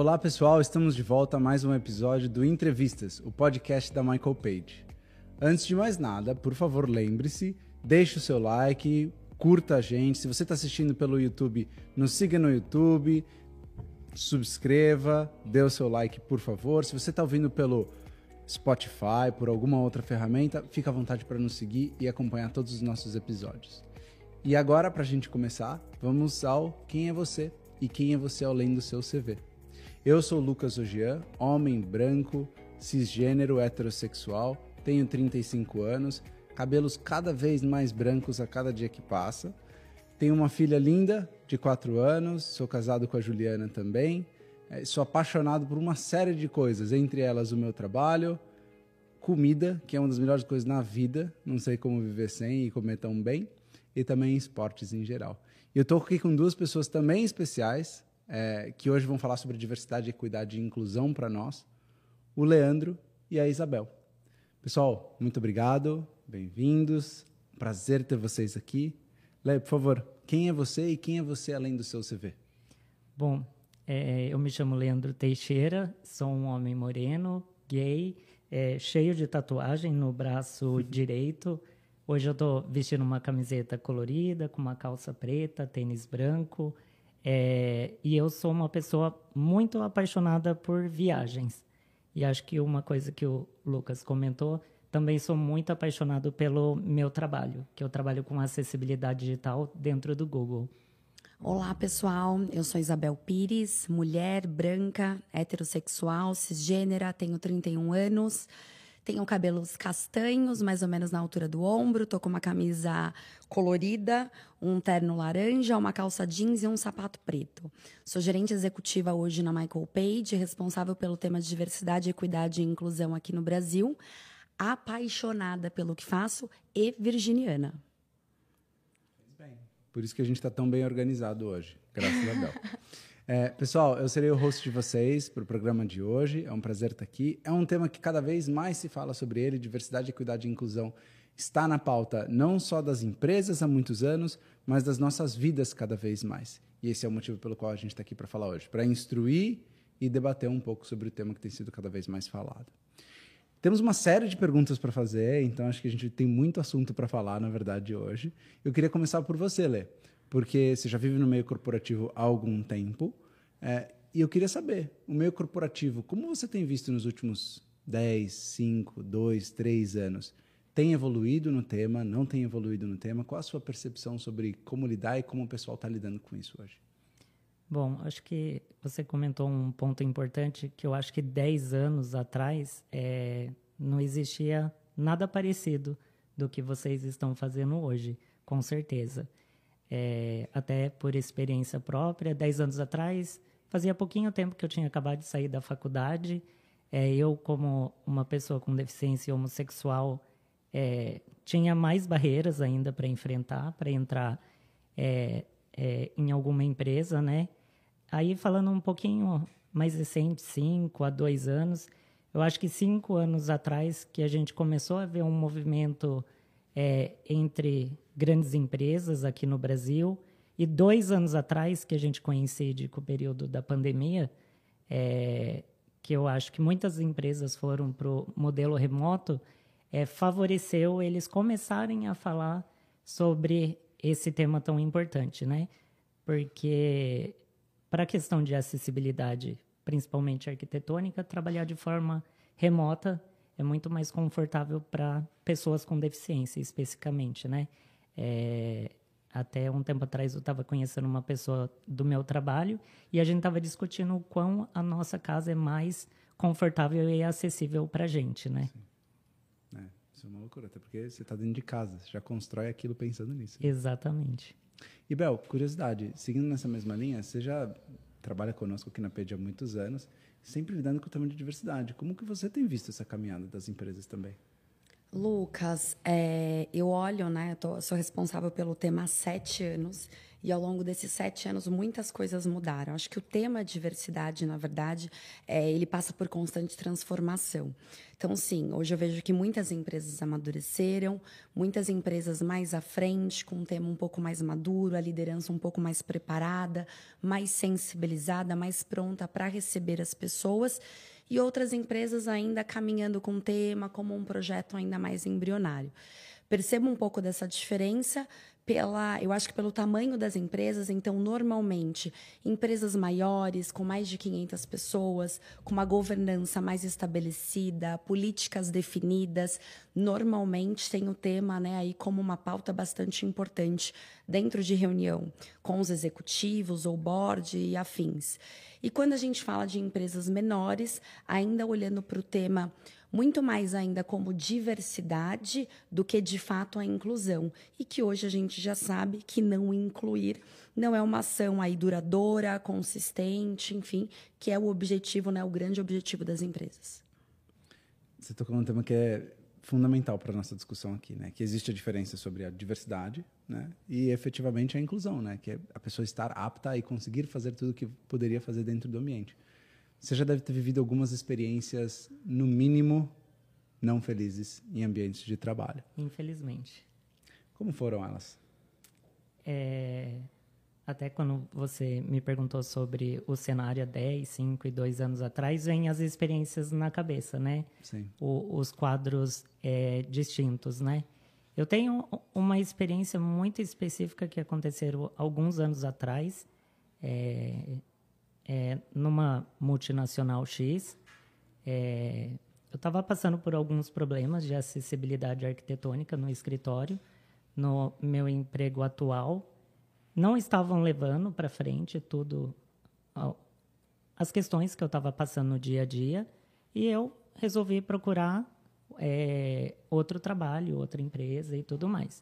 Olá pessoal, estamos de volta a mais um episódio do Entrevistas, o podcast da Michael Page. Antes de mais nada, por favor, lembre-se, deixe o seu like, curta a gente. Se você está assistindo pelo YouTube, nos siga no YouTube, subscreva, dê o seu like, por favor. Se você está ouvindo pelo Spotify, por alguma outra ferramenta, fica à vontade para nos seguir e acompanhar todos os nossos episódios. E agora, para a gente começar, vamos ao Quem é Você e Quem é Você além do seu CV. Eu sou Lucas Ogian, homem branco, cisgênero, heterossexual, tenho 35 anos, cabelos cada vez mais brancos a cada dia que passa. Tenho uma filha linda, de 4 anos, sou casado com a Juliana também. É, sou apaixonado por uma série de coisas, entre elas o meu trabalho, comida, que é uma das melhores coisas na vida, não sei como viver sem e comer tão bem, e também esportes em geral. Eu estou aqui com duas pessoas também especiais, é, que hoje vão falar sobre diversidade, equidade e inclusão para nós, o Leandro e a Isabel. Pessoal, muito obrigado, bem-vindos, prazer ter vocês aqui. Le, por favor, quem é você e quem é você além do seu CV? Bom, é, eu me chamo Leandro Teixeira, sou um homem moreno, gay, é, cheio de tatuagem no braço direito. Hoje eu estou vestindo uma camiseta colorida, com uma calça preta, tênis branco, é, e eu sou uma pessoa muito apaixonada por viagens. E acho que uma coisa que o Lucas comentou, também sou muito apaixonado pelo meu trabalho, que eu trabalho com acessibilidade digital dentro do Google. Olá, pessoal. Eu sou Isabel Pires, mulher branca, heterossexual, cisgênera, tenho 31 anos. Tenho cabelos castanhos, mais ou menos na altura do ombro. Tô com uma camisa colorida, um terno laranja, uma calça jeans e um sapato preto. Sou gerente executiva hoje na Michael Page, responsável pelo tema de diversidade, equidade e inclusão aqui no Brasil. Apaixonada pelo que faço e virginiana. Por isso que a gente está tão bem organizado hoje, graças a Deus. É, pessoal, eu serei o host de vocês para o programa de hoje. É um prazer estar aqui. É um tema que cada vez mais se fala sobre ele. Diversidade, equidade e inclusão está na pauta não só das empresas há muitos anos, mas das nossas vidas cada vez mais. E esse é o motivo pelo qual a gente está aqui para falar hoje, para instruir e debater um pouco sobre o tema que tem sido cada vez mais falado. Temos uma série de perguntas para fazer, então acho que a gente tem muito assunto para falar, na verdade, hoje. Eu queria começar por você, Lê porque você já vive no meio corporativo há algum tempo. É, e eu queria saber, o meio corporativo, como você tem visto nos últimos 10, 5, 2, 3 anos? Tem evoluído no tema? Não tem evoluído no tema? Qual a sua percepção sobre como lidar e como o pessoal está lidando com isso hoje? Bom, acho que você comentou um ponto importante que eu acho que 10 anos atrás é, não existia nada parecido do que vocês estão fazendo hoje, com certeza é, até por experiência própria. Dez anos atrás, fazia pouquinho tempo que eu tinha acabado de sair da faculdade. É, eu, como uma pessoa com deficiência homossexual, é, tinha mais barreiras ainda para enfrentar, para entrar é, é, em alguma empresa, né? Aí, falando um pouquinho mais recente, cinco a dois anos, eu acho que cinco anos atrás que a gente começou a ver um movimento é, entre grandes empresas aqui no Brasil. E dois anos atrás, que a gente coincide com o período da pandemia, é, que eu acho que muitas empresas foram para o modelo remoto, é, favoreceu eles começarem a falar sobre esse tema tão importante, né? Porque para a questão de acessibilidade, principalmente arquitetônica, trabalhar de forma remota é muito mais confortável para pessoas com deficiência, especificamente, né? É, até um tempo atrás eu estava conhecendo uma pessoa do meu trabalho e a gente estava discutindo o quão a nossa casa é mais confortável e acessível para a gente, né? Sim. É, isso é uma loucura, até porque você está dentro de casa, você já constrói aquilo pensando nisso. Né? Exatamente. E Bel, curiosidade, seguindo nessa mesma linha, você já trabalha conosco aqui na PED há muitos anos, sempre lidando com o tema de diversidade. Como que você tem visto essa caminhada das empresas também? Lucas, é, eu olho, né? Eu tô, sou responsável pelo tema há sete anos E ao longo desses sete anos, muitas coisas mudaram. Acho que o tema diversidade, na verdade, é, ele passa por constante transformação. Então, sim, hoje eu vejo que muitas empresas amadureceram, muitas empresas mais à frente, com um tema um pouco mais maduro, a liderança um pouco mais preparada, mais sensibilizada, mais pronta para receber as pessoas e outras empresas ainda caminhando com o tema como um projeto ainda mais embrionário. Percebo um pouco dessa diferença pela, eu acho que pelo tamanho das empresas, então normalmente empresas maiores, com mais de 500 pessoas, com uma governança mais estabelecida, políticas definidas, normalmente tem o tema, né, aí como uma pauta bastante importante dentro de reunião com os executivos ou board e afins. E quando a gente fala de empresas menores, ainda olhando para o tema muito mais ainda como diversidade do que de fato a inclusão. E que hoje a gente já sabe que não incluir não é uma ação aí duradoura, consistente, enfim, que é o objetivo, né, o grande objetivo das empresas. Você tocou num tema que é fundamental para a nossa discussão aqui, né? Que existe a diferença sobre a diversidade, né? E efetivamente a inclusão, né? Que é a pessoa estar apta e conseguir fazer tudo o que poderia fazer dentro do ambiente. Você já deve ter vivido algumas experiências, no mínimo, não felizes em ambientes de trabalho. Infelizmente. Como foram elas? É, até quando você me perguntou sobre o cenário há 10, 5 e 2 anos atrás, vem as experiências na cabeça, né? Sim. O, os quadros é, distintos, né? Eu tenho uma experiência muito específica que aconteceu alguns anos atrás. É, é, numa multinacional X, é, eu estava passando por alguns problemas de acessibilidade arquitetônica no escritório, no meu emprego atual. Não estavam levando para frente tudo, as questões que eu estava passando no dia a dia, e eu resolvi procurar é, outro trabalho, outra empresa e tudo mais.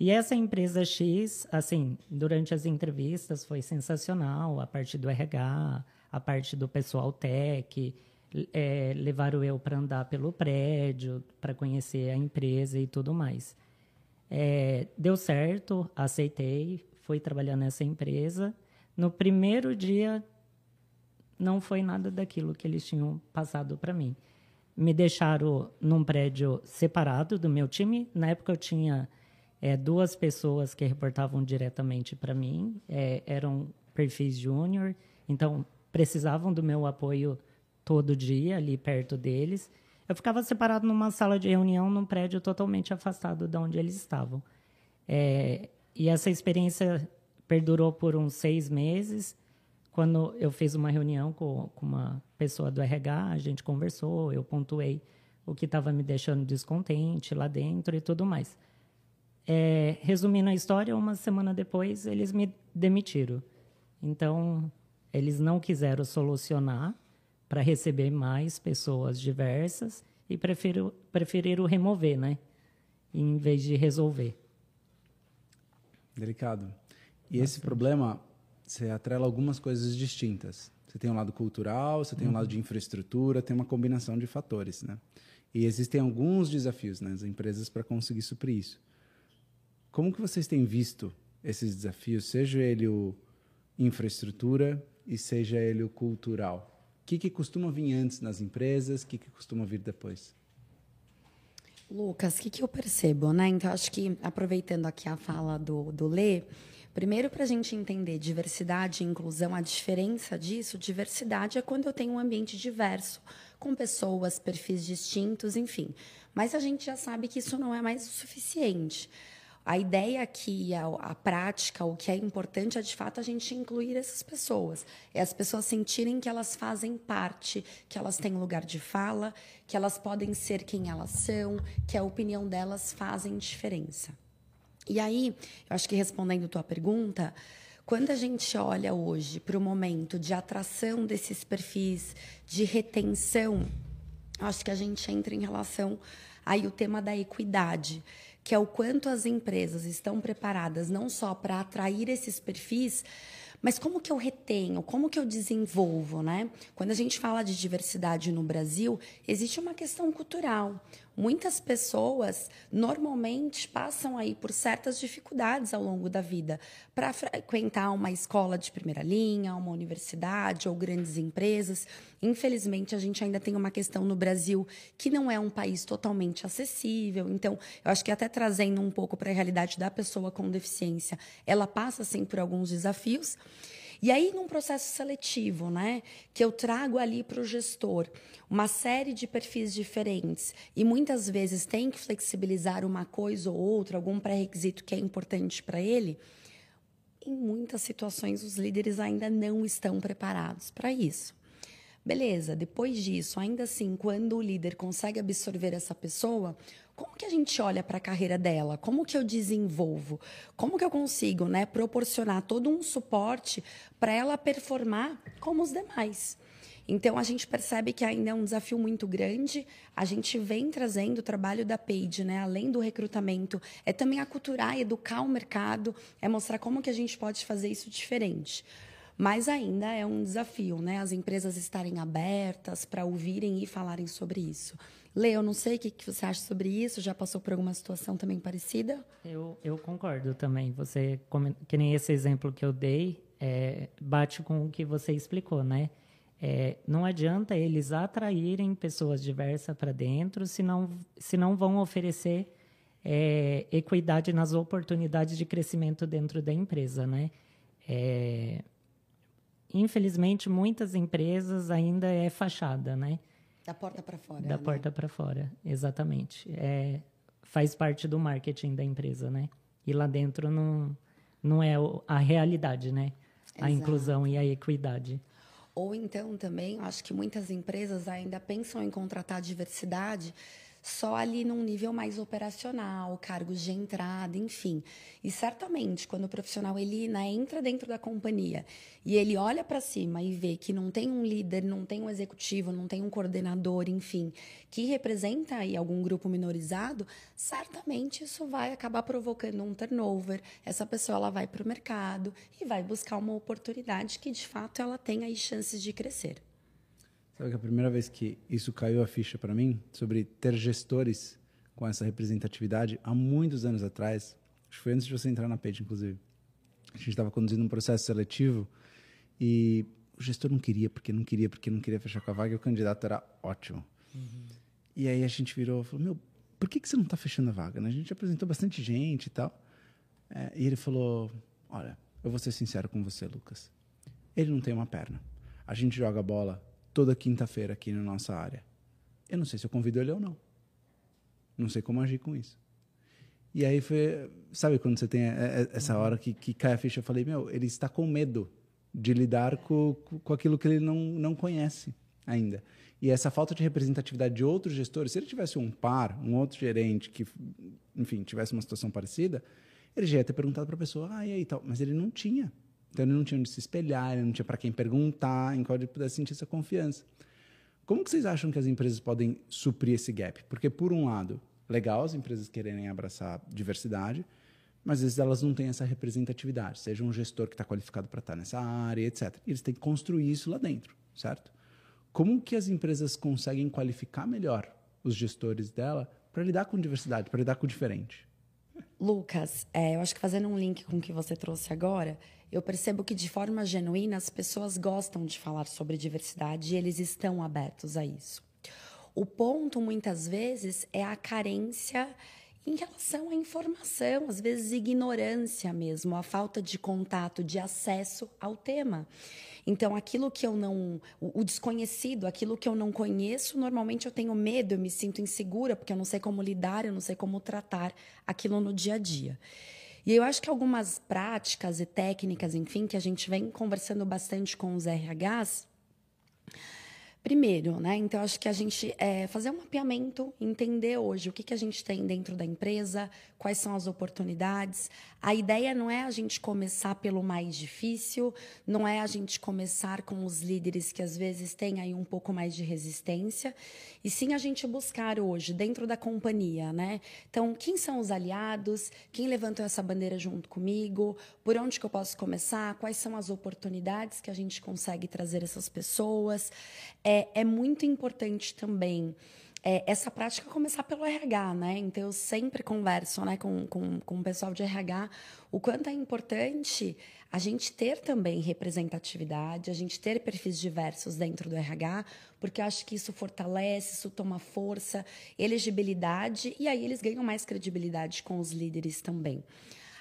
E essa empresa X, assim, durante as entrevistas foi sensacional, a parte do RH, a parte do pessoal tech, é, levaram eu para andar pelo prédio, para conhecer a empresa e tudo mais. É, deu certo, aceitei, fui trabalhar nessa empresa. No primeiro dia, não foi nada daquilo que eles tinham passado para mim. Me deixaram num prédio separado do meu time. Na época eu tinha é, duas pessoas que reportavam diretamente para mim, é, eram perfis júnior, então precisavam do meu apoio todo dia ali perto deles. Eu ficava separado numa sala de reunião num prédio totalmente afastado de onde eles estavam. É, e essa experiência perdurou por uns seis meses. Quando eu fiz uma reunião com, com uma pessoa do RH, a gente conversou, eu pontuei o que estava me deixando descontente lá dentro e tudo mais. É, resumindo a história, uma semana depois eles me demitiram. Então, eles não quiseram solucionar para receber mais pessoas diversas e preferiram, preferiram remover, né? Em vez de resolver. Delicado. E Bastante. esse problema, você atrela algumas coisas distintas. Você tem um lado cultural, você tem um lado de uhum. infraestrutura, tem uma combinação de fatores, né? E existem alguns desafios nas né, empresas para conseguir suprir isso. Como que vocês têm visto esses desafios, seja ele o infraestrutura e seja ele o cultural? O que, que costuma vir antes nas empresas, o que, que costuma vir depois? Lucas, o que, que eu percebo, né? Então, acho que, aproveitando aqui a fala do, do Lê, primeiro, para a gente entender diversidade e inclusão, a diferença disso, diversidade é quando eu tenho um ambiente diverso, com pessoas, perfis distintos, enfim. Mas a gente já sabe que isso não é mais o suficiente. A ideia aqui, a, a, prática, o que é importante é de fato a gente incluir essas pessoas. É as pessoas sentirem que elas fazem parte, que elas têm lugar de fala, que elas podem ser quem elas são, que a opinião delas fazem diferença. E aí, eu acho que respondendo tua pergunta, quando a gente olha hoje para o momento de atração desses perfis, de retenção, acho que a gente entra em relação aí o tema da equidade que é o quanto as empresas estão preparadas não só para atrair esses perfis, mas como que eu retenho, como que eu desenvolvo, né? Quando a gente fala de diversidade no Brasil, existe uma questão cultural. Muitas pessoas normalmente passam aí por certas dificuldades ao longo da vida para frequentar uma escola de primeira linha, uma universidade ou grandes empresas. Infelizmente, a gente ainda tem uma questão no Brasil que não é um país totalmente acessível. Então, eu acho que até trazendo um pouco para a realidade da pessoa com deficiência, ela passa sim por alguns desafios. E aí, num processo seletivo, né, que eu trago ali para o gestor uma série de perfis diferentes e muitas vezes tem que flexibilizar uma coisa ou outra, algum pré-requisito que é importante para ele, em muitas situações os líderes ainda não estão preparados para isso. Beleza, depois disso, ainda assim, quando o líder consegue absorver essa pessoa, como que a gente olha para a carreira dela? Como que eu desenvolvo? Como que eu consigo, né, proporcionar todo um suporte para ela performar como os demais? Então a gente percebe que ainda é um desafio muito grande. A gente vem trazendo o trabalho da Page, né, além do recrutamento, é também aculturar, educar o mercado, é mostrar como que a gente pode fazer isso diferente. Mas ainda é um desafio, né? As empresas estarem abertas para ouvirem e falarem sobre isso. Lê, eu não sei o que, que você acha sobre isso. Já passou por alguma situação também parecida? Eu, eu concordo também. Você, que nem esse exemplo que eu dei, é, bate com o que você explicou, né? É, não adianta eles atraírem pessoas diversas para dentro se não, se não vão oferecer é, equidade nas oportunidades de crescimento dentro da empresa, né? É, infelizmente, muitas empresas ainda é fachada, né? Da porta para fora. Da né? porta para fora, exatamente. É, faz parte do marketing da empresa, né? E lá dentro não, não é a realidade, né? A inclusão e a equidade. Ou então também, acho que muitas empresas ainda pensam em contratar diversidade só ali num nível mais operacional, cargos de entrada, enfim. E certamente, quando o profissional ele né, entra dentro da companhia e ele olha para cima e vê que não tem um líder, não tem um executivo, não tem um coordenador, enfim, que representa aí algum grupo minorizado, certamente isso vai acabar provocando um turnover. Essa pessoa ela vai para o mercado e vai buscar uma oportunidade que de fato ela tem aí chances de crescer. Sabe que a primeira vez que isso caiu a ficha para mim, sobre ter gestores com essa representatividade, há muitos anos atrás, acho que foi antes de você entrar na Page, inclusive, a gente estava conduzindo um processo seletivo e o gestor não queria, porque não queria, porque não queria fechar com a vaga e o candidato era ótimo. Uhum. E aí a gente virou e falou, meu, por que, que você não está fechando a vaga? Né? A gente apresentou bastante gente e tal. É, e ele falou, olha, eu vou ser sincero com você, Lucas. Ele não tem uma perna. A gente joga bola toda quinta-feira aqui na nossa área. Eu não sei se eu convido ele ou não. Não sei como agir com isso. E aí foi, sabe quando você tem essa hora que, que cai a ficha, eu falei, meu, ele está com medo de lidar com, com aquilo que ele não, não conhece ainda. E essa falta de representatividade de outros gestores, se ele tivesse um par, um outro gerente que, enfim, tivesse uma situação parecida, ele já ia ter perguntado para a pessoa, ah, e aí tal, mas ele não tinha. Então ele não tinha onde se espelhar, ele não tinha para quem perguntar, em qual ele pudesse sentir essa confiança. Como que vocês acham que as empresas podem suprir esse gap? Porque, por um lado, legal as empresas quererem abraçar diversidade, mas às vezes elas não têm essa representatividade, seja um gestor que está qualificado para estar nessa área, etc. E eles têm que construir isso lá dentro, certo? Como que as empresas conseguem qualificar melhor os gestores dela para lidar com diversidade, para lidar com o diferente? Lucas, é, eu acho que fazendo um link com o que você trouxe agora, eu percebo que de forma genuína as pessoas gostam de falar sobre diversidade e eles estão abertos a isso. O ponto, muitas vezes, é a carência em relação à informação, às vezes ignorância mesmo, a falta de contato, de acesso ao tema. Então, aquilo que eu não. O, desconhecido, aquilo que eu não conheço, normalmente eu tenho medo, eu me sinto insegura, porque eu não sei como lidar, eu não sei como tratar aquilo no dia a dia. E eu acho que algumas práticas e técnicas, enfim, que a gente vem conversando bastante com os RHs, Primeiro, né? Então, acho que a gente é, fazer um mapeamento, entender hoje o que, que a gente tem dentro da empresa, quais são as oportunidades. A ideia não é a gente começar pelo mais difícil, não é a gente começar com os líderes que às vezes têm aí um pouco mais de resistência, e sim a gente buscar hoje, dentro da companhia, né? Então, quem são os aliados? Quem levantou essa bandeira junto comigo? Por onde que eu posso começar? Quais são as oportunidades que a gente consegue trazer essas pessoas? É, é muito importante também é, essa prática começar pelo RH, né? Então, eu sempre converso né, com, com, com o pessoal de RH o quanto é importante a gente ter também representatividade, a gente ter perfis diversos dentro do RH, porque eu acho que isso fortalece, isso toma força, elegibilidade, e aí eles ganham mais credibilidade com os líderes também.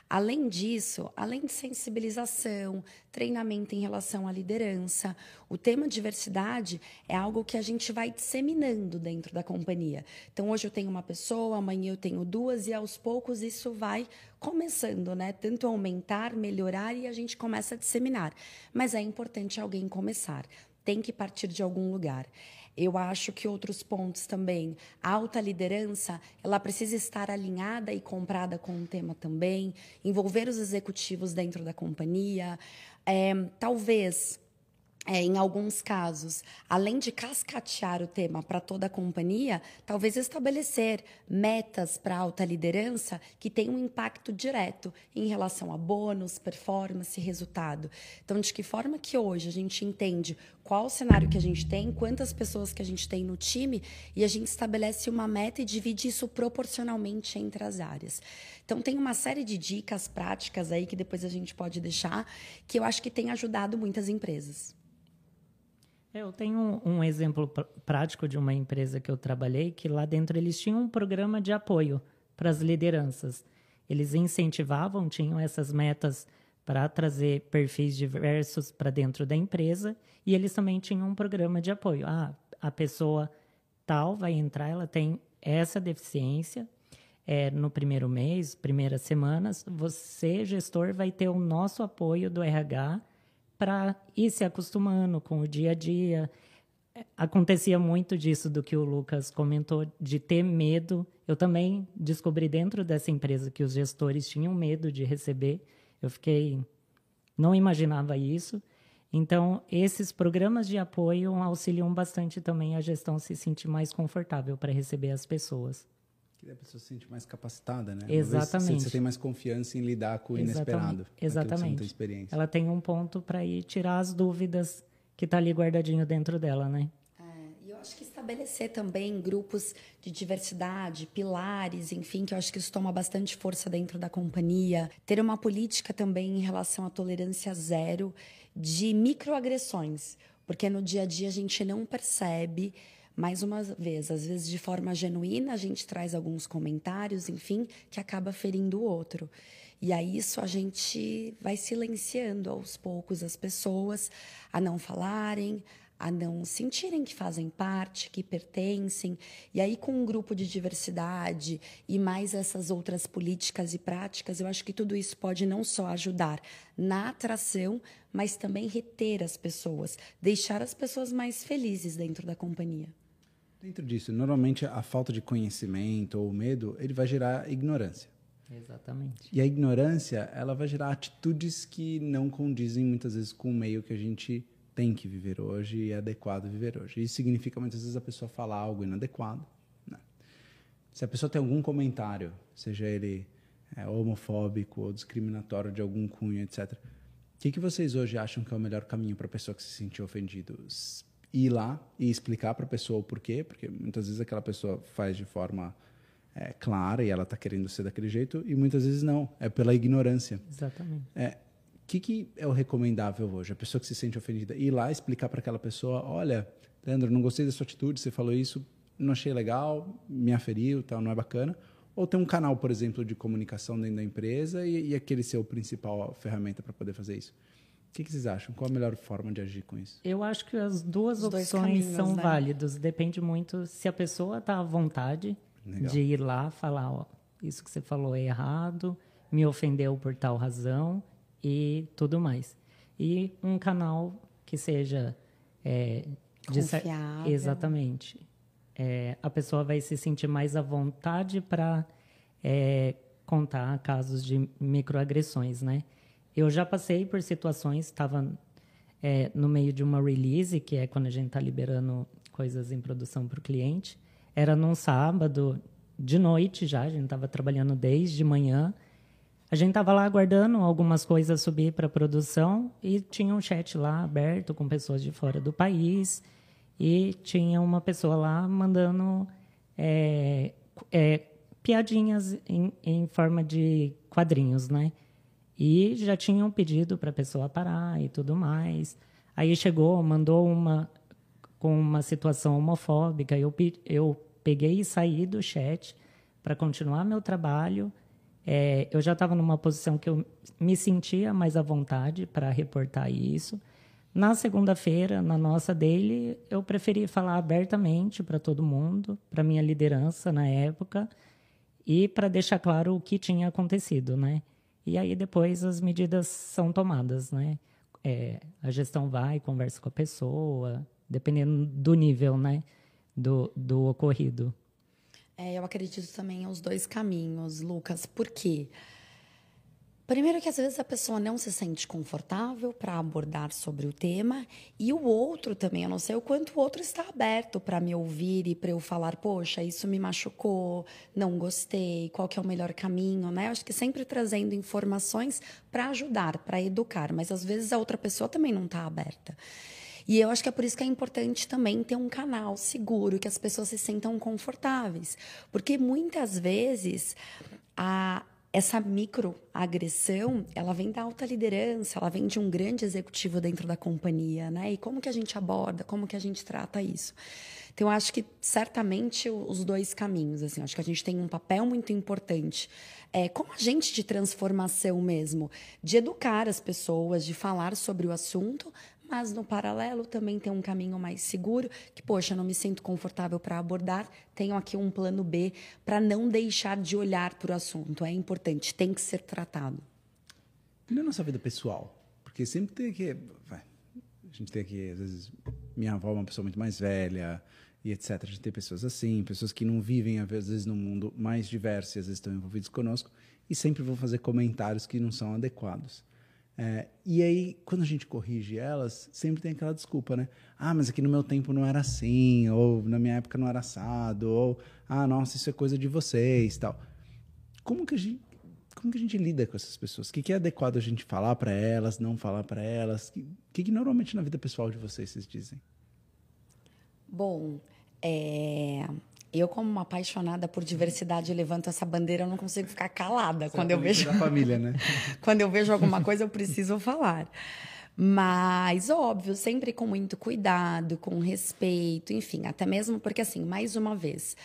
Além disso, além de sensibilização, treinamento em relação à liderança, o tema diversidade é algo que a gente vai disseminando dentro da companhia. Então, hoje eu tenho uma pessoa, amanhã eu tenho duas, e aos poucos isso vai começando, né? Tanto aumentar, melhorar e a gente começa a disseminar. Mas é importante alguém começar, tem que partir de algum lugar. Eu acho que outros pontos também, a alta liderança, ela precisa estar alinhada e comprada com o tema também, envolver os executivos dentro da companhia, é, talvez é, em alguns casos, além de cascatear o tema para toda a companhia, talvez estabelecer metas para alta liderança que tenham um impacto direto em relação a bônus, performance resultado. Então, de que forma que hoje a gente entende qual o cenário que a gente tem, quantas pessoas que a gente tem no time e a gente estabelece uma meta e divide isso proporcionalmente entre as áreas. Então, tem uma série de dicas práticas aí que depois a gente pode deixar que eu acho que tem ajudado muitas empresas. Eu tenho um exemplo prático de uma empresa que eu trabalhei, que lá dentro eles tinham um programa de apoio para as lideranças. Eles incentivavam, tinham essas metas para trazer perfis diversos para dentro da empresa e eles também tinham um programa de apoio. Ah, a pessoa tal vai entrar, ela tem essa deficiência. É, no primeiro mês, primeiras semanas, você, gestor, vai ter o nosso apoio do RH para ir se acostumando com o dia a dia. Acontecia muito disso do que o Lucas comentou, de ter medo. Eu também descobri dentro dessa empresa que os gestores tinham medo de receber. Eu fiquei. Não imaginava isso. Então, esses programas de apoio auxiliam bastante também a gestão se sentir mais confortável para receber as pessoas. Que a pessoa se sente mais capacitada, né? Exatamente. Você, tem mais confiança em lidar com o inesperado. Exatamente. Tem experiência. Ela tem um ponto para ir tirar as dúvidas que está ali guardadinho dentro dela, né? É, e eu acho que estabelecer também grupos de diversidade, pilares, enfim, que eu acho que isso toma bastante força dentro da companhia. Ter uma política também em relação à tolerância zero de microagressões, porque no dia a dia a gente não percebe mais uma vez, às vezes de forma genuína, a gente traz alguns comentários, enfim, que acaba ferindo o outro. E aí isso a gente vai silenciando aos poucos as pessoas a não falarem, a não sentirem que fazem parte, que pertencem. E aí, com um grupo de diversidade e mais essas outras políticas e práticas, eu acho que tudo isso pode não só ajudar na atração, mas também reter as pessoas, deixar as pessoas mais felizes dentro da companhia. Dentro disso, normalmente a falta de conhecimento ou o medo, ele vai gerar ignorância. Exatamente. E a ignorância, ela vai gerar atitudes que não condizem muitas vezes com o meio que a gente tem que viver hoje e é adequado viver hoje. Isso significa muitas vezes a pessoa falar algo inadequado. Né? Se a pessoa tem algum comentário, seja ele é, homofóbico ou discriminatório de algum cunho, etc. O que, que vocês hoje acham que é o melhor caminho para a pessoa que se sentiu ofendido? Ir lá e explicar para a pessoa o porquê, porque muitas vezes aquela pessoa faz de forma é, clara e ela está querendo ser daquele jeito, e muitas vezes não, é pela ignorância. Exatamente. É, o que, que é o recomendável hoje? A pessoa que se sente ofendida, ir lá explicar para aquela pessoa: olha, Leandro, não gostei da sua atitude, você falou isso, não achei legal, me aferiu, tal, não é bacana. Ou tem um canal, por exemplo, de comunicação dentro da empresa e, e aquele ser o principal ferramenta para poder fazer isso? O que, que, vocês acham? Qual a melhor forma de agir com isso? Eu acho que as duas Os opções caminhos, são né? válidas. Depende muito se a pessoa está à vontade Legal. de ir lá falar: ó, isso que você falou é errado, me ofendeu por tal razão e tudo mais. E um canal que seja. É, Confiável. Exatamente. É, a pessoa vai se sentir mais à vontade para é, contar casos de microagressões, né? Eu já passei por situações, estava é, no meio de uma release, que é quando a gente está liberando coisas em produção para o cliente. Era num sábado, de noite já, a gente estava trabalhando desde manhã. A gente estava lá aguardando algumas coisas subir para produção e tinha um chat lá aberto com pessoas de fora do país e tinha uma pessoa lá mandando é, é, piadinhas em, em forma de quadrinhos, né? E já tinham pedido para a pessoa parar e tudo mais. Aí chegou, mandou uma com uma situação homofóbica. Eu, eu peguei e saí do chat para continuar meu trabalho. É, eu já estava numa posição que eu me sentia mais à vontade para reportar isso. Na segunda-feira, na nossa dele, eu preferi falar abertamente para todo mundo, para minha liderança na época, e para deixar claro o que tinha acontecido, né? E aí depois as medidas são tomadas, né? É, a gestão vai, conversa com a pessoa, dependendo do nível, né? Do, do ocorrido. É, eu acredito também os dois caminhos, Lucas. Por quê? Primeiro que às vezes a pessoa não se sente confortável para abordar sobre o tema e o outro também, eu não sei o quanto o outro está aberto para me ouvir e para eu falar, poxa, isso me machucou, não gostei, qual que é o melhor caminho, né? Eu acho que sempre trazendo informações para ajudar, para educar, mas às vezes a outra pessoa também não está aberta. E eu acho que é por isso que é importante também ter um canal seguro, que as pessoas se sintam confortáveis. Porque muitas vezes a, essa microagressão, ela vem da alta liderança, ela vem de um grande executivo dentro da companhia, né? E como que a gente aborda, como que a gente trata isso? Então, eu acho que certamente os dois caminhos, assim, acho que a gente tem um papel muito importante, é, como agente de transformação mesmo, de educar as pessoas, de falar sobre o assunto, mas no paralelo também tem um caminho mais seguro, que, poxa, não me sinto confortável para abordar, tenho aqui um plano B para não deixar de olhar para o assunto. É importante, tem que ser tratado. E na nossa vida pessoal? Porque sempre tem que. A gente tem aqui, às vezes, minha avó é uma pessoa muito mais velha e etc. A gente tem pessoas assim, pessoas que não vivem, às vezes, num mundo mais diverso e às vezes estão envolvidos conosco e sempre vão fazer comentários que não são adequados. É, e aí, quando a gente corrige elas, sempre tem aquela desculpa, né? Ah, mas aqui no meu tempo não era assim, ou na minha época não era assado, ou ah, nossa, isso é coisa de vocês, tal. Como que a gente, como que a gente lida com essas pessoas? O que, que é adequado a gente falar para elas, não falar para elas? O que, que, normalmente na vida pessoal de vocês vocês dizem? Bom, é, eu, como uma apaixonada por diversidade, levanto essa bandeira, eu não consigo ficar calada Você quando é eu vejo. Da família, né? quando eu vejo alguma coisa, eu preciso falar. Mas, óbvio, sempre com muito cuidado, com respeito, enfim, até mesmo porque, assim, mais uma vez,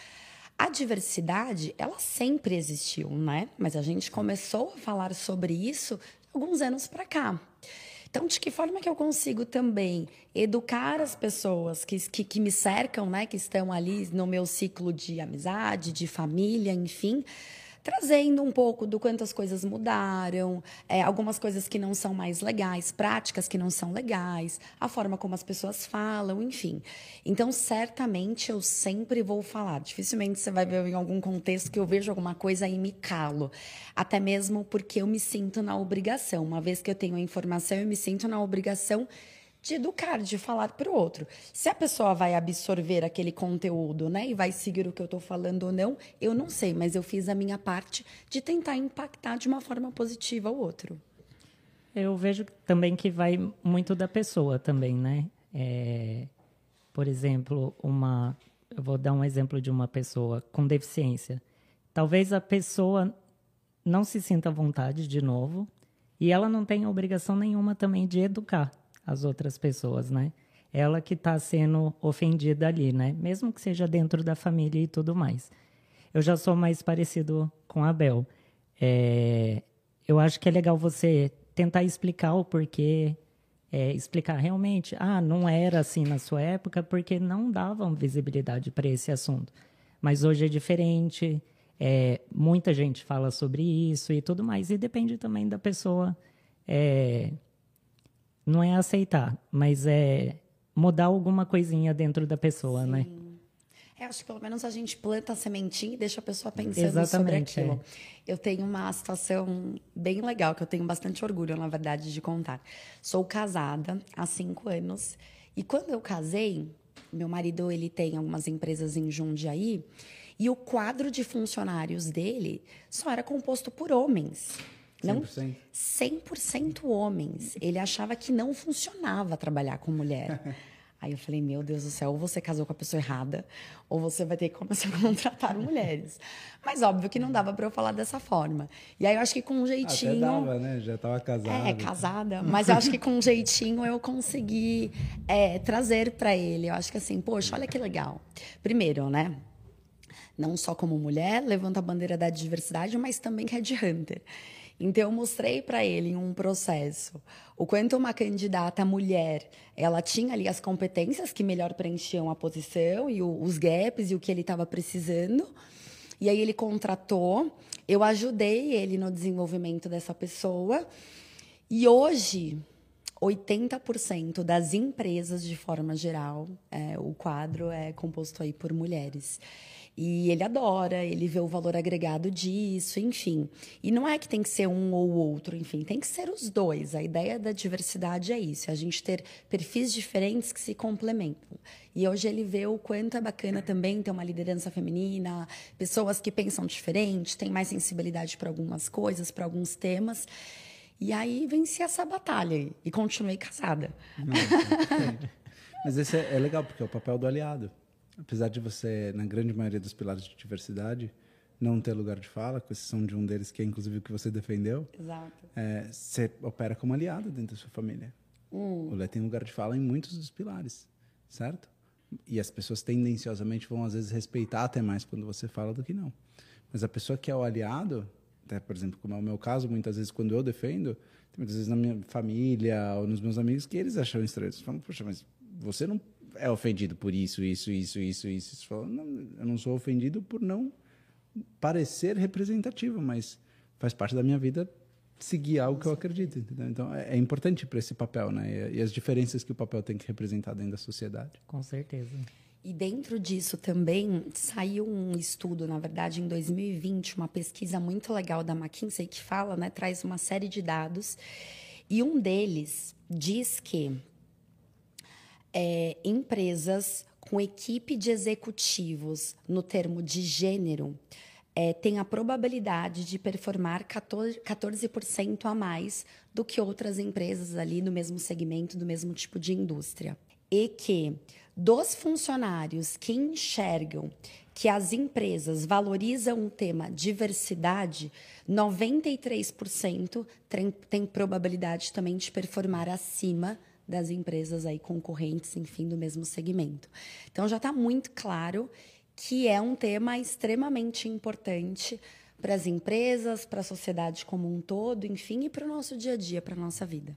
a diversidade, ela sempre existiu, né? Mas a gente começou a falar sobre isso alguns anos para cá. Então, de que forma que eu consigo também educar as pessoas que, que, que me cercam, né, que estão ali no meu ciclo de amizade, de família, enfim, trazendo um pouco do quanto as coisas mudaram, é, algumas coisas que não são mais legais, práticas que não são legais, a forma como as pessoas falam, enfim. Então, certamente eu sempre vou falar. Dificilmente você vai ver em algum contexto que eu vejo alguma coisa e me calo. Até mesmo porque eu me sinto na obrigação. Uma vez que eu tenho a informação, eu me sinto na obrigação de educar, de falar para o outro. Se a pessoa vai absorver aquele conteúdo, né, e vai seguir o que eu estou falando ou não, eu não sei, mas eu fiz a minha parte de tentar impactar de uma forma positiva o outro. Eu vejo também que vai muito da pessoa também, né? É, por exemplo, uma, eu vou dar um exemplo de uma pessoa com deficiência. Talvez a pessoa não se sinta à vontade de novo e ela não tenha obrigação nenhuma também de educar as outras pessoas, né? Ela que está sendo ofendida ali, né? Mesmo que seja dentro da família e tudo mais. Eu já sou mais parecido com a Bel. É, eu acho que é legal você tentar explicar o porquê, é, explicar realmente, ah, não era assim na sua época porque não davam visibilidade para esse assunto. Mas hoje é diferente, é, muita gente fala sobre isso e tudo mais, e depende também da pessoa é, não é aceitar, mas é mudar alguma coisinha dentro da pessoa, né? Sim. né? É, acho que pelo menos a gente planta a sementinha e deixa a pessoa pensando Exatamente, sobre aquilo. É. Eu tenho uma situação bem legal, que eu tenho bastante orgulho, na verdade, de contar. Sou casada há cinco anos. E quando eu casei, meu marido ele tem algumas empresas em Jundiaí, e o quadro de funcionários dele só era composto por homens. Não 100%. 100% homens. Ele achava que não funcionava trabalhar com mulher. Aí eu falei, meu Deus do céu, ou você casou com a pessoa errada, ou você vai ter que começar a contratar mulheres. Mas óbvio que não dava para eu falar dessa forma. E aí eu acho que com um jeitinho. Até dava, né? Já estava casada. É, casada. Mas eu acho que com um jeitinho eu consegui é, trazer para ele. Eu acho que assim, poxa, olha que legal. Primeiro, né? Não só como mulher, levanta a bandeira da diversidade, mas também Red Hunter. Então eu mostrei para ele um processo o quanto uma candidata mulher, ela tinha ali as competências que melhor preenchiam a posição e o, os gaps e o que ele estava precisando. E aí ele contratou, eu ajudei ele no desenvolvimento dessa pessoa. E hoje, 80% das empresas, de forma geral, é, o quadro é composto aí por mulheres. E ele adora, ele vê o valor agregado disso, enfim. E não é que tem que ser um ou outro, enfim, tem que ser os dois. A ideia da diversidade é isso, é a gente ter perfis diferentes que se complementam. E hoje ele vê o quanto é bacana também ter uma liderança feminina, pessoas que pensam diferente, têm mais sensibilidade para algumas coisas, para alguns temas. E aí venci essa batalha e continuei casada. Mas esse é, é legal, porque é o papel do aliado apesar de você, na grande maioria dos pilares de diversidade, não ter lugar de fala, com exceção de um deles que é inclusive o que você defendeu, Exato. É, você opera como aliado dentro da sua família. Hum. O Lé tem lugar de fala em muitos dos pilares, certo? E as pessoas tendenciosamente vão às vezes respeitar até mais quando você fala do que não. Mas a pessoa que é o aliado, até por exemplo, como é o meu caso, muitas vezes quando eu defendo, muitas vezes na minha família ou nos meus amigos que eles acham estranho. Eles falam, poxa, mas você não é ofendido por isso, isso, isso, isso, isso. Você fala, não, eu não sou ofendido por não parecer representativo, mas faz parte da minha vida seguir algo que eu acredito. Entendeu? Então é, é importante para esse papel, né? E, e, as diferenças que o papel tem que representar dentro da sociedade. Com certeza. E dentro disso também saiu um estudo, na verdade, em 2020, uma pesquisa muito legal da McKinsey que fala, né, traz uma série de dados e um deles diz que é, empresas com equipe de executivos no termo de gênero é, tem a probabilidade de performar 14%, 14 a mais do que outras empresas ali no mesmo segmento, do mesmo tipo de indústria. E que dos funcionários que enxergam que as empresas valorizam o tema diversidade, 93% tem, tem probabilidade também de performar acima das empresas aí concorrentes, enfim, do mesmo segmento. Então já está muito claro que é um tema extremamente importante para as empresas, para a sociedade como um todo, enfim, e para o nosso dia a dia, para a nossa vida.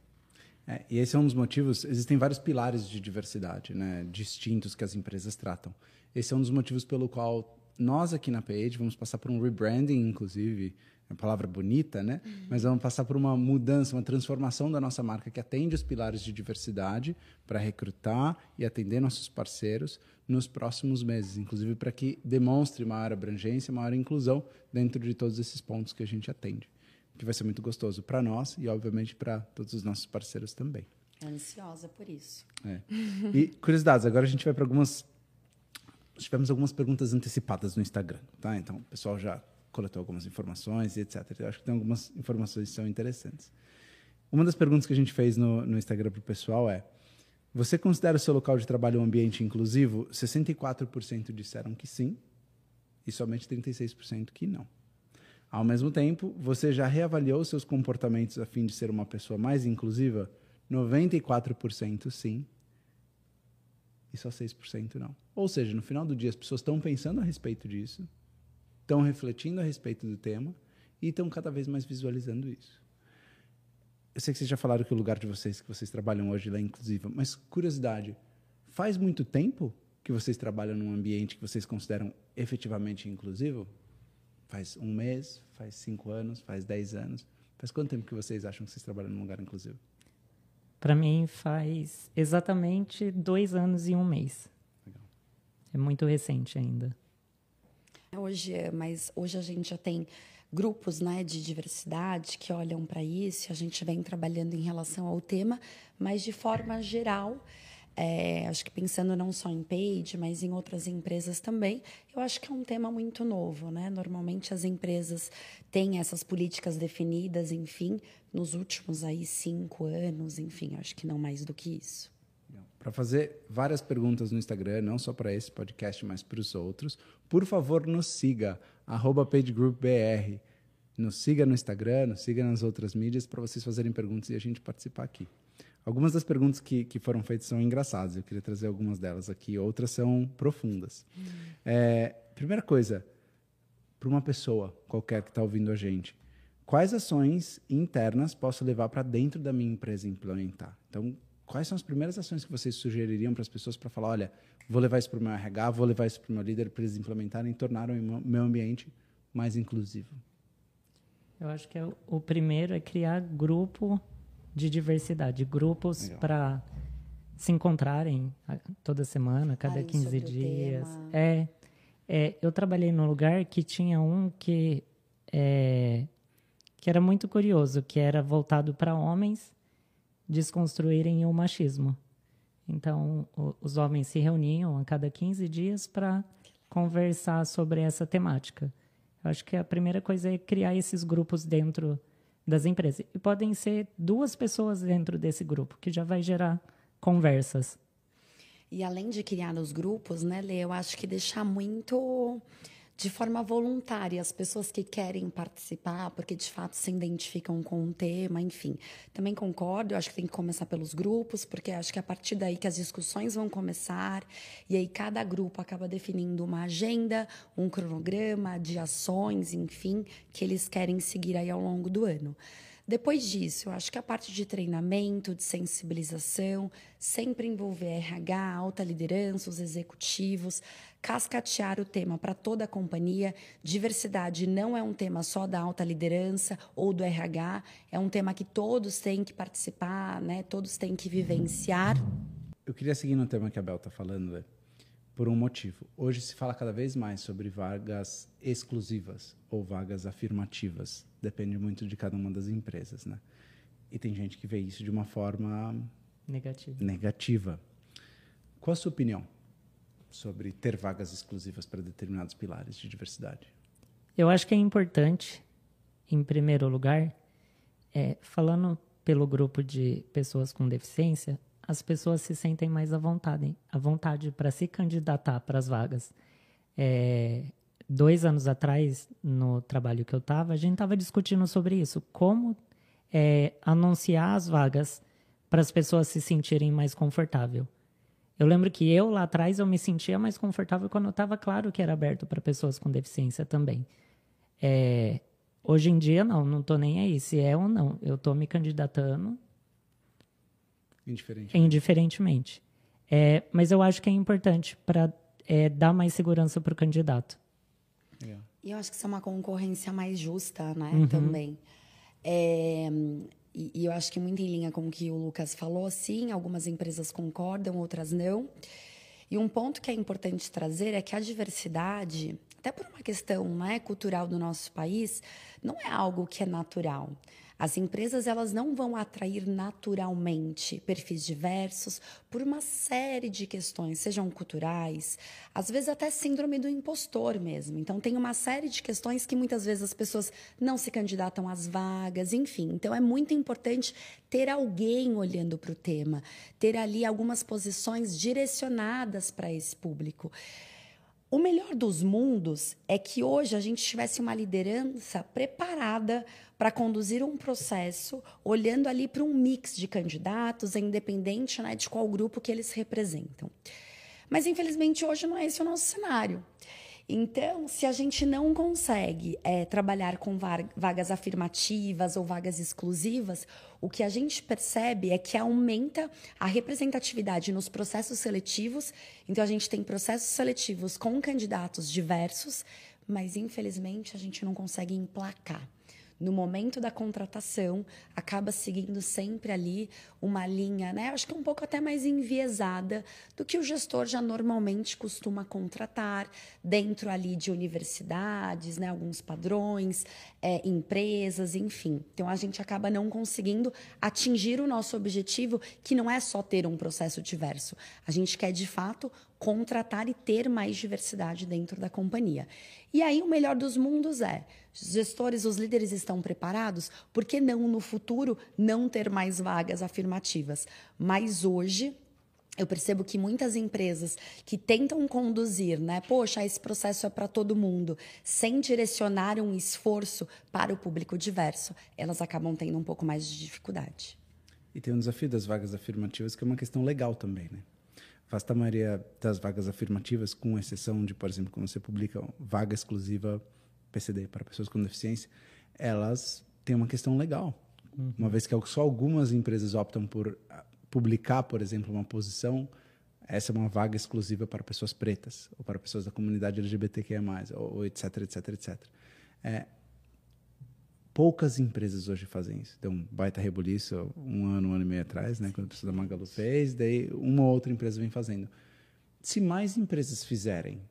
É, e esse é um dos motivos. Existem vários pilares de diversidade, né, distintos que as empresas tratam. Esse é um dos motivos pelo qual nós aqui na Page vamos passar por um rebranding, inclusive, uma palavra bonita, né? Uhum. Mas vamos passar por uma mudança, uma transformação da nossa marca que atende os pilares de diversidade para recrutar e atender nossos parceiros nos próximos meses, inclusive para que demonstre maior abrangência, maior inclusão dentro de todos esses pontos que a gente atende, que vai ser muito gostoso para nós e obviamente para todos os nossos parceiros também. Ansiosa por isso. É. E curiosidades, agora a gente vai para algumas tivemos algumas perguntas antecipadas no Instagram, tá? Então, o pessoal já coletou algumas informações e etc. Eu acho que tem algumas informações que são interessantes. Uma das perguntas que a gente fez no, no Instagram para o pessoal é: você considera o seu local de trabalho um ambiente inclusivo? 64% disseram que sim e somente 36% que não. Ao mesmo tempo, você já reavaliou seus comportamentos a fim de ser uma pessoa mais inclusiva? 94% sim e só 6% não. Ou seja, no final do dia, as pessoas estão pensando a respeito disso, estão refletindo a respeito do tema e estão cada vez mais visualizando isso. Eu sei que vocês já falaram que o lugar de vocês, que vocês trabalham hoje, é inclusiva, mas curiosidade, faz muito tempo que vocês trabalham num ambiente que vocês consideram efetivamente inclusivo? Faz um mês, faz cinco anos, faz dez anos? Faz quanto tempo que vocês acham que vocês trabalham num lugar inclusivo? Para mim faz exatamente dois anos e um mês. Legal. É muito recente ainda. Hoje, é, mas hoje a gente já tem grupos né, de diversidade que olham para isso, a gente vem trabalhando em relação ao tema, mas de forma geral, é, acho que pensando não só em Page, mas em outras empresas também, eu acho que é um tema muito novo. Né? Normalmente as empresas têm essas políticas definidas, enfim, nos últimos aí cinco anos, enfim, acho que não mais do que isso. Para fazer várias perguntas no Instagram, não só para esse podcast, mas para os outros, por favor, nos siga, pagegroupbr. Nos siga no Instagram, nos siga nas outras mídias para vocês fazerem perguntas e a gente participar aqui. Algumas das perguntas que, que foram feitas são engraçadas, eu queria trazer algumas delas aqui, outras são profundas. Hum. É, primeira coisa, para uma pessoa qualquer que está ouvindo a gente, quais ações internas posso levar para dentro da minha empresa implementar? Então, quais são as primeiras ações que vocês sugeririam para as pessoas para falar, olha, vou levar isso para o meu RH, vou levar isso para o meu líder para eles implementarem e tornarem o meu ambiente mais inclusivo? Eu acho que é o, o primeiro é criar grupo de diversidade, grupos para se encontrarem toda semana, cada Ai, 15 dias. É, é, eu trabalhei num lugar que tinha um que é, que era muito curioso, que era voltado para homens desconstruírem o machismo. Então, o, os homens se reuniam a cada 15 dias para conversar sobre essa temática. Eu acho que a primeira coisa é criar esses grupos dentro das empresas. E podem ser duas pessoas dentro desse grupo, que já vai gerar conversas. E além de criar os grupos, né, Lê, eu acho que deixar muito de forma voluntária as pessoas que querem participar, porque de fato se identificam com um tema, enfim. Também concordo, eu acho que tem que começar pelos grupos, porque acho que é a partir daí que as discussões vão começar, e aí cada grupo acaba definindo uma agenda, um cronograma de ações, enfim, que eles querem seguir aí ao longo do ano. Depois disso, eu acho que a parte de treinamento, de sensibilização, sempre envolver RH, alta liderança, os executivos, cascatear o tema para toda a companhia. Diversidade não é um tema só da alta liderança ou do RH, é um tema que todos têm que participar, né? todos têm que vivenciar. Eu queria seguir no tema que a Bel está falando, né? por um motivo. Hoje se fala cada vez mais sobre vagas exclusivas ou vagas afirmativas. Depende muito de cada uma das empresas, né? E tem gente que vê isso de uma forma negativa. negativa. Qual a sua opinião sobre ter vagas exclusivas para determinados pilares de diversidade? Eu acho que é importante, em primeiro lugar, é, falando pelo grupo de pessoas com deficiência, as pessoas se sentem mais à vontade, à vontade para se candidatar para as vagas. É, dois anos atrás, no trabalho que eu estava, a gente estava discutindo sobre isso, como é, anunciar as vagas para as pessoas se sentirem mais confortável. Eu lembro que eu lá atrás eu me sentia mais confortável quando estava claro que era aberto para pessoas com deficiência também. É, hoje em dia não, não estou nem aí se é ou não. Eu estou me candidatando Indiferentemente. Indiferentemente. É, mas eu acho que é importante para é, dar mais segurança para o candidato. E eu acho que isso é uma concorrência mais justa, né? Uhum. Também. É, e, e, eu acho que muito em linha com o que o Lucas falou, sim, algumas empresas concordam, outras não. E um ponto que é importante trazer é que a diversidade, até por uma questão né, cultural do nosso país, não é algo que é natural. As empresas elas não vão atrair naturalmente perfis diversos por uma série de questões, sejam culturais, às vezes até síndrome do impostor mesmo. Então tem uma série de questões que muitas vezes as pessoas não se candidatam às vagas, enfim. Então é muito importante ter alguém olhando para o tema, ter ali algumas posições direcionadas para esse público. O melhor dos mundos é que hoje a gente tivesse uma liderança preparada para conduzir um processo, olhando ali para um mix de candidatos, independente né, de qual grupo que eles representam. Mas, infelizmente, hoje não é esse o nosso cenário. Então, se a gente não consegue é, trabalhar com vagas afirmativas ou vagas exclusivas, o que a gente percebe é que aumenta a representatividade nos processos seletivos. Então, a gente tem processos seletivos com candidatos diversos, mas infelizmente a gente não consegue emplacar no momento da contratação, acaba seguindo sempre ali uma linha, né? Acho que um pouco até mais enviesada do que o gestor já normalmente costuma contratar dentro ali de universidades, né? Alguns padrões, é, empresas, enfim. Então a gente acaba não conseguindo atingir o nosso objetivo, que não é só ter um processo diverso. A gente quer de fato contratar e ter mais diversidade dentro da companhia. E aí o melhor dos mundos é, os gestores, os líderes estão preparados, por que não no futuro não ter mais vagas afirmativas? Mas hoje eu percebo que muitas empresas que tentam conduzir, né, poxa, esse processo é para todo mundo, sem direcionar um esforço para o público diverso, elas acabam tendo um pouco mais de dificuldade. E tem um desafio das vagas afirmativas que é uma questão legal também, né? Vasta maioria das vagas afirmativas, com exceção de, por exemplo, quando você publica vaga exclusiva PCD para pessoas com deficiência, elas têm uma questão legal. Uhum. Uma vez que só algumas empresas optam por publicar, por exemplo, uma posição, essa é uma vaga exclusiva para pessoas pretas ou para pessoas da comunidade LGBTQIA+, ou, ou etc, etc, etc. É, poucas empresas hoje fazem isso. Deu um baita rebuliço um ano, um ano e meio atrás, né, quando a pessoa da Magalu fez, daí uma ou outra empresa vem fazendo. Se mais empresas fizerem,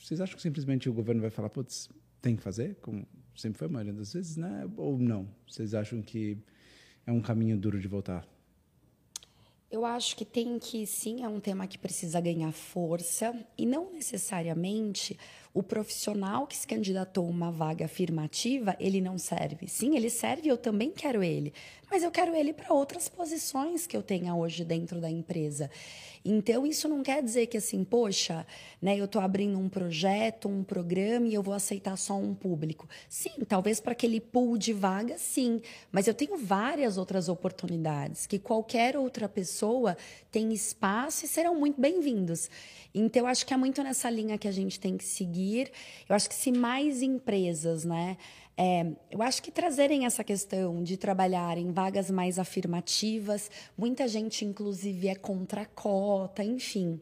vocês acham que simplesmente o governo vai falar, putz, tem que fazer, como sempre foi a maioria das vezes, né? Ou não? Vocês acham que é um caminho duro de voltar? Eu acho que tem que, sim, é um tema que precisa ganhar força e não necessariamente o profissional que se candidatou a uma vaga afirmativa, ele não serve. Sim, ele serve, eu também quero ele, mas eu quero ele para outras posições que eu tenha hoje dentro da empresa. Então, isso não quer dizer que assim, poxa, né, eu estou abrindo um projeto, um programa e eu vou aceitar só um público. Sim, talvez para aquele pool de vagas, sim. Mas eu tenho várias outras oportunidades que qualquer outra pessoa tem espaço e serão muito bem-vindos. Então, acho que é muito nessa linha que a gente tem que seguir. Eu acho que se mais empresas, né? É, eu acho que trazerem essa questão de trabalhar em vagas mais afirmativas, muita gente, inclusive, é contra a cota, enfim.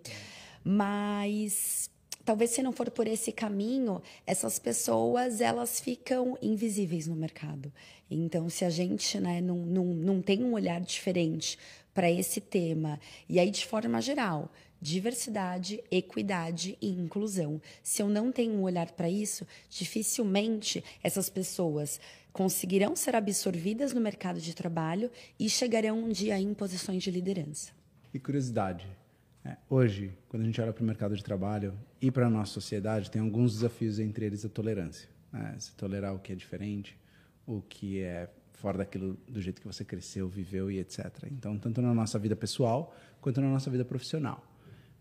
Mas talvez se não for por esse caminho, essas pessoas elas ficam invisíveis no mercado. Então, se a gente né, não, não, não tem um olhar diferente para esse tema, e aí de forma geral, diversidade, equidade e inclusão. Se eu não tenho um olhar para isso, dificilmente essas pessoas conseguirão ser absorvidas no mercado de trabalho e chegarão um dia em posições de liderança. E curiosidade, é, hoje, quando a gente olha para o mercado de trabalho e para a nossa sociedade, tem alguns desafios, entre eles a tolerância. Né? Se tolerar o que é diferente, o que é fora daquilo do jeito que você cresceu, viveu e etc. Então, tanto na nossa vida pessoal quanto na nossa vida profissional.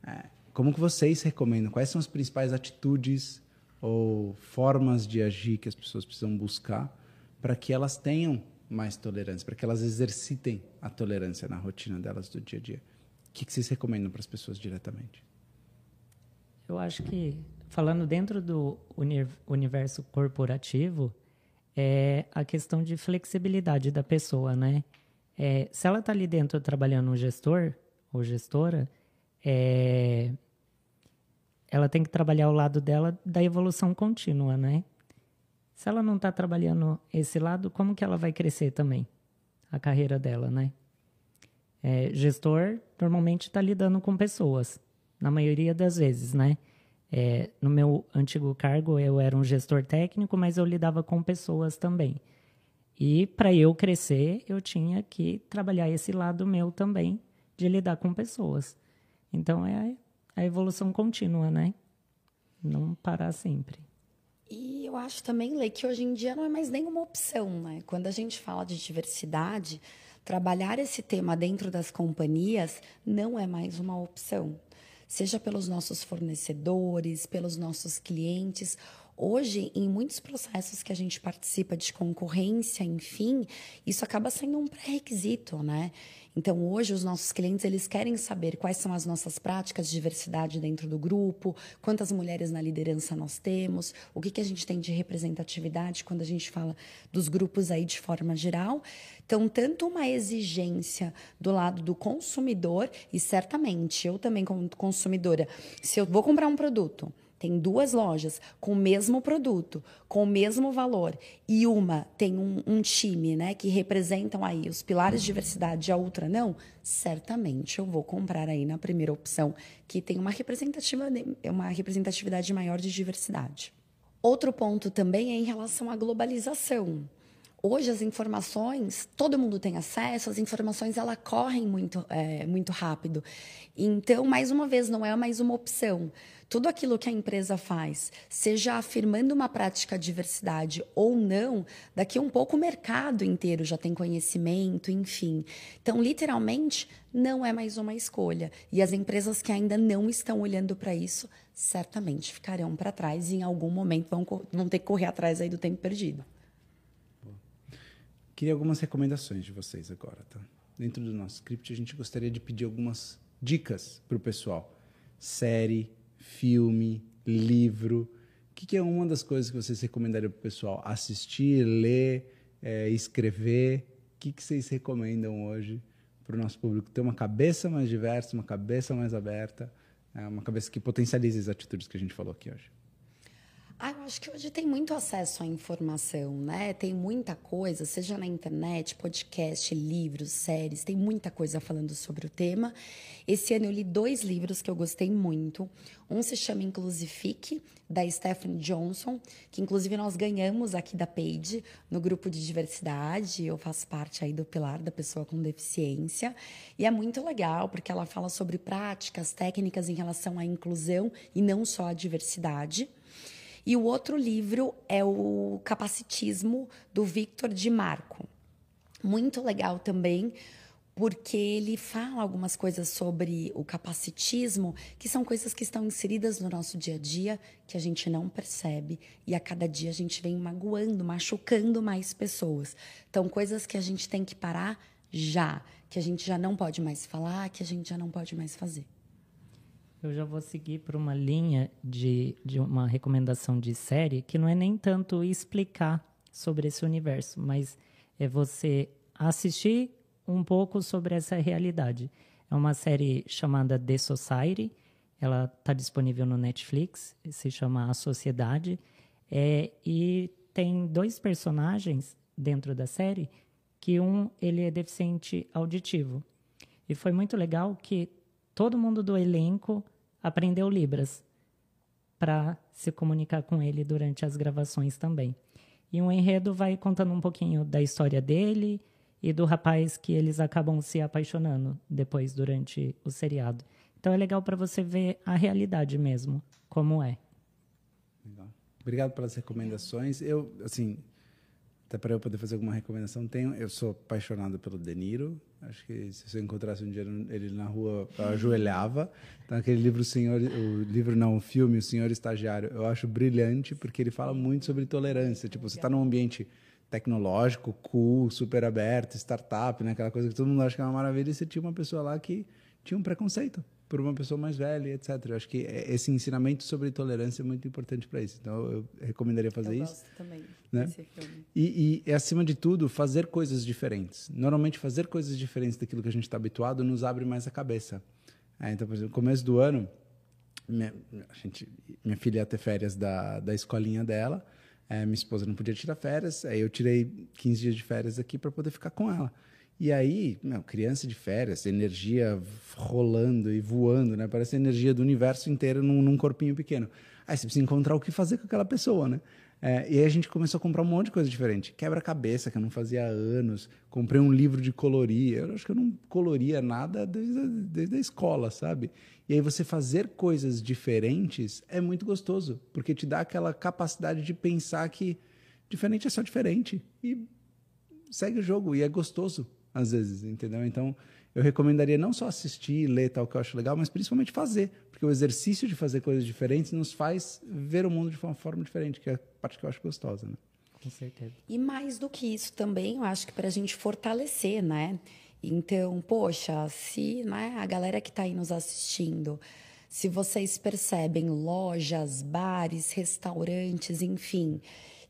É, como que vocês recomendam? Quais são as principais atitudes ou formas de agir que as pessoas precisam buscar para que elas tenham mais tolerância, para que elas exercitem a tolerância na rotina delas do dia a dia? O que, que vocês recomendam para as pessoas diretamente? Eu acho que, falando dentro do universo corporativo, é a questão de flexibilidade da pessoa, né? É, se ela está ali dentro trabalhando um gestor ou gestora, é, ela tem que trabalhar ao lado dela da evolução contínua, né? Se ela não está trabalhando esse lado, como que ela vai crescer também? A carreira dela, né? É, gestor normalmente está lidando com pessoas, na maioria das vezes, né? É, no meu antigo cargo, eu era um gestor técnico, mas eu lidava com pessoas também. E para eu crescer, eu tinha que trabalhar esse lado meu também, de lidar com pessoas. Então é a evolução contínua, né? Não parar sempre. E eu acho também, Lei, que hoje em dia não é mais nenhuma opção, né? Quando a gente fala de diversidade, trabalhar esse tema dentro das companhias não é mais uma opção. Seja pelos nossos fornecedores, pelos nossos clientes Hoje, em muitos processos que a gente participa de concorrência, enfim, isso acaba sendo um pré-requisito, né? Então, hoje, os nossos clientes eles querem saber quais são as nossas práticas de diversidade dentro do grupo, quantas mulheres na liderança nós temos, o que, que a gente tem de representatividade quando a gente fala dos grupos aí de forma geral. Então, tanto uma exigência do lado do consumidor, e certamente eu também, como consumidora, se eu vou comprar um produto tem duas lojas com o mesmo produto, com o mesmo valor, e uma tem um, um time né, que representam aí os pilares de diversidade e a outra não, certamente eu vou comprar aí na primeira opção, que tem uma, representativa, uma representatividade maior de diversidade. Outro ponto também é em relação à globalização. Hoje as informações, todo mundo tem acesso, as informações ela correm muito, é, muito rápido. Então, mais uma vez, não é mais uma opção tudo aquilo que a empresa faz, seja afirmando uma prática de diversidade ou não, daqui a um pouco o mercado inteiro já tem conhecimento, enfim. Então, literalmente, não é mais uma escolha. E as empresas que ainda não estão olhando para isso, certamente ficarão para trás e em algum momento vão, vão ter que correr atrás aí do tempo perdido. Queria algumas recomendações de vocês agora, tá? Dentro do nosso script, a gente gostaria de pedir algumas dicas para o pessoal. Série, filme, livro? O que, que é uma das coisas que vocês recomendariam para o pessoal? Assistir, ler, é, escrever? O que, que vocês recomendam hoje para o nosso público? Ter uma cabeça mais diversa, uma cabeça mais aberta, é, uma cabeça que potencialize as atitudes que a gente falou aqui hoje. Ah, eu acho que hoje tem muito acesso à informação, né? Tem muita coisa, seja na internet, podcast, livros, séries, tem muita coisa falando sobre o tema. Esse ano eu li dois livros que eu gostei muito. Um se chama Inclusifique, da Stephanie Johnson, que inclusive nós ganhamos aqui da Page, no grupo de diversidade. Eu faço parte aí do pilar da pessoa com deficiência. E é muito legal, porque ela fala sobre práticas, técnicas em relação à inclusão e não só à diversidade. E o outro livro é o Capacitismo, do Victor de Marco. Muito legal também, porque ele fala algumas coisas sobre o capacitismo, que são coisas que estão inseridas no nosso dia a dia, que a gente não percebe, e a cada dia a gente vem magoando, machucando mais pessoas. Então, coisas que a gente tem que parar já, que a gente já não pode mais falar, que a gente já não pode mais fazer. Eu já vou seguir por uma linha de, de uma recomendação de série que não é nem tanto explicar sobre esse universo, mas é você assistir um pouco sobre essa realidade. É uma série chamada The Society, ela está disponível no Netflix, se chama A Sociedade, é, e tem dois personagens dentro da série que um ele é deficiente auditivo. E foi muito legal que todo mundo do elenco aprendeu Libras para se comunicar com ele durante as gravações também. E o enredo vai contando um pouquinho da história dele e do rapaz que eles acabam se apaixonando depois durante o seriado. Então é legal para você ver a realidade mesmo, como é. Legal. Obrigado pelas recomendações. Eu, assim, até para eu poder fazer alguma recomendação, tenho, eu sou apaixonado pelo De Niro. Acho que se eu encontrasse um dia ele na rua, eu ajoelhava. Então, aquele livro, o Senhor, o livro não, o filme, O Senhor Estagiário, eu acho brilhante porque ele fala muito sobre tolerância. Tipo, você está num ambiente tecnológico, cool, super aberto, startup, né? aquela coisa que todo mundo acha que é uma maravilha, e você tinha uma pessoa lá que tinha um preconceito por uma pessoa mais velha, etc. Eu acho que é, esse ensinamento sobre tolerância é muito importante para isso. Então, eu recomendaria fazer eu isso. Gosto também né? E, e, acima de tudo, fazer coisas diferentes. Normalmente, fazer coisas diferentes daquilo que a gente está habituado nos abre mais a cabeça. É, então, por exemplo, no começo do ano, minha, gente, minha filha ia ter férias da, da escolinha dela, é, minha esposa não podia tirar férias, aí eu tirei 15 dias de férias aqui para poder ficar com ela. E aí, meu, criança de férias, energia rolando e voando, né? Parece a energia do universo inteiro num, num corpinho pequeno. Aí você precisa encontrar o que fazer com aquela pessoa, né? É, e aí a gente começou a comprar um monte de coisa diferente. Quebra-cabeça, que eu não fazia há anos. Comprei um livro de colorir. Eu acho que eu não coloria nada desde a, desde a escola, sabe? E aí você fazer coisas diferentes é muito gostoso, porque te dá aquela capacidade de pensar que diferente é só diferente. E segue o jogo, e é gostoso às vezes, entendeu? Então, eu recomendaria não só assistir, ler tal que eu acho legal, mas principalmente fazer, porque o exercício de fazer coisas diferentes nos faz ver o mundo de uma forma diferente, que é a parte que eu acho gostosa, né? Com certeza. E mais do que isso também, eu acho que para a gente fortalecer, né? Então, poxa, se né, a galera que está aí nos assistindo, se vocês percebem lojas, bares, restaurantes, enfim,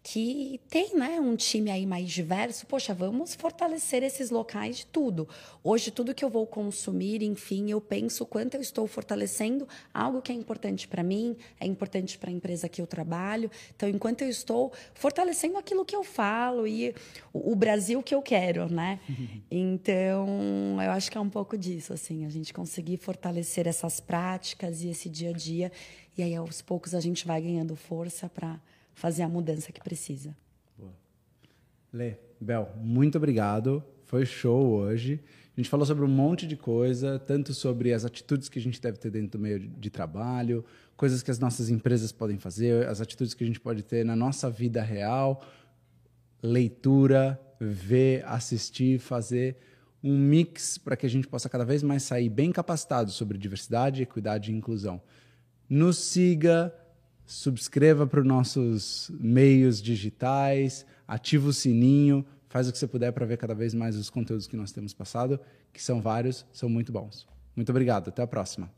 que tem né, um time aí mais diverso, poxa, vamos fortalecer esses locais de tudo. Hoje, tudo que eu vou consumir, enfim, eu penso quanto eu estou fortalecendo algo que é importante para mim, é importante para a empresa que eu trabalho. Então, enquanto eu estou fortalecendo aquilo que eu falo e o, o Brasil que eu quero, né? Então, eu acho que é um pouco disso, assim, a gente conseguir fortalecer essas práticas e esse dia a dia. E aí, aos poucos, a gente vai ganhando força para fazer a mudança que precisa. Boa. Lê, Bel, muito obrigado. Foi show hoje. A gente falou sobre um monte de coisa, tanto sobre as atitudes que a gente deve ter dentro do meio de trabalho, coisas que as nossas empresas podem fazer, as atitudes que a gente pode ter na nossa vida real, leitura, ver, assistir, fazer um mix para que a gente possa cada vez mais sair bem capacitado sobre diversidade, equidade e inclusão. Nos siga, subscreva para os nossos meios digitais, ativa o sininho, faz o que você puder para ver cada vez mais os conteúdos que nós temos passado, que são vários, são muito bons. Muito obrigado, até a próxima.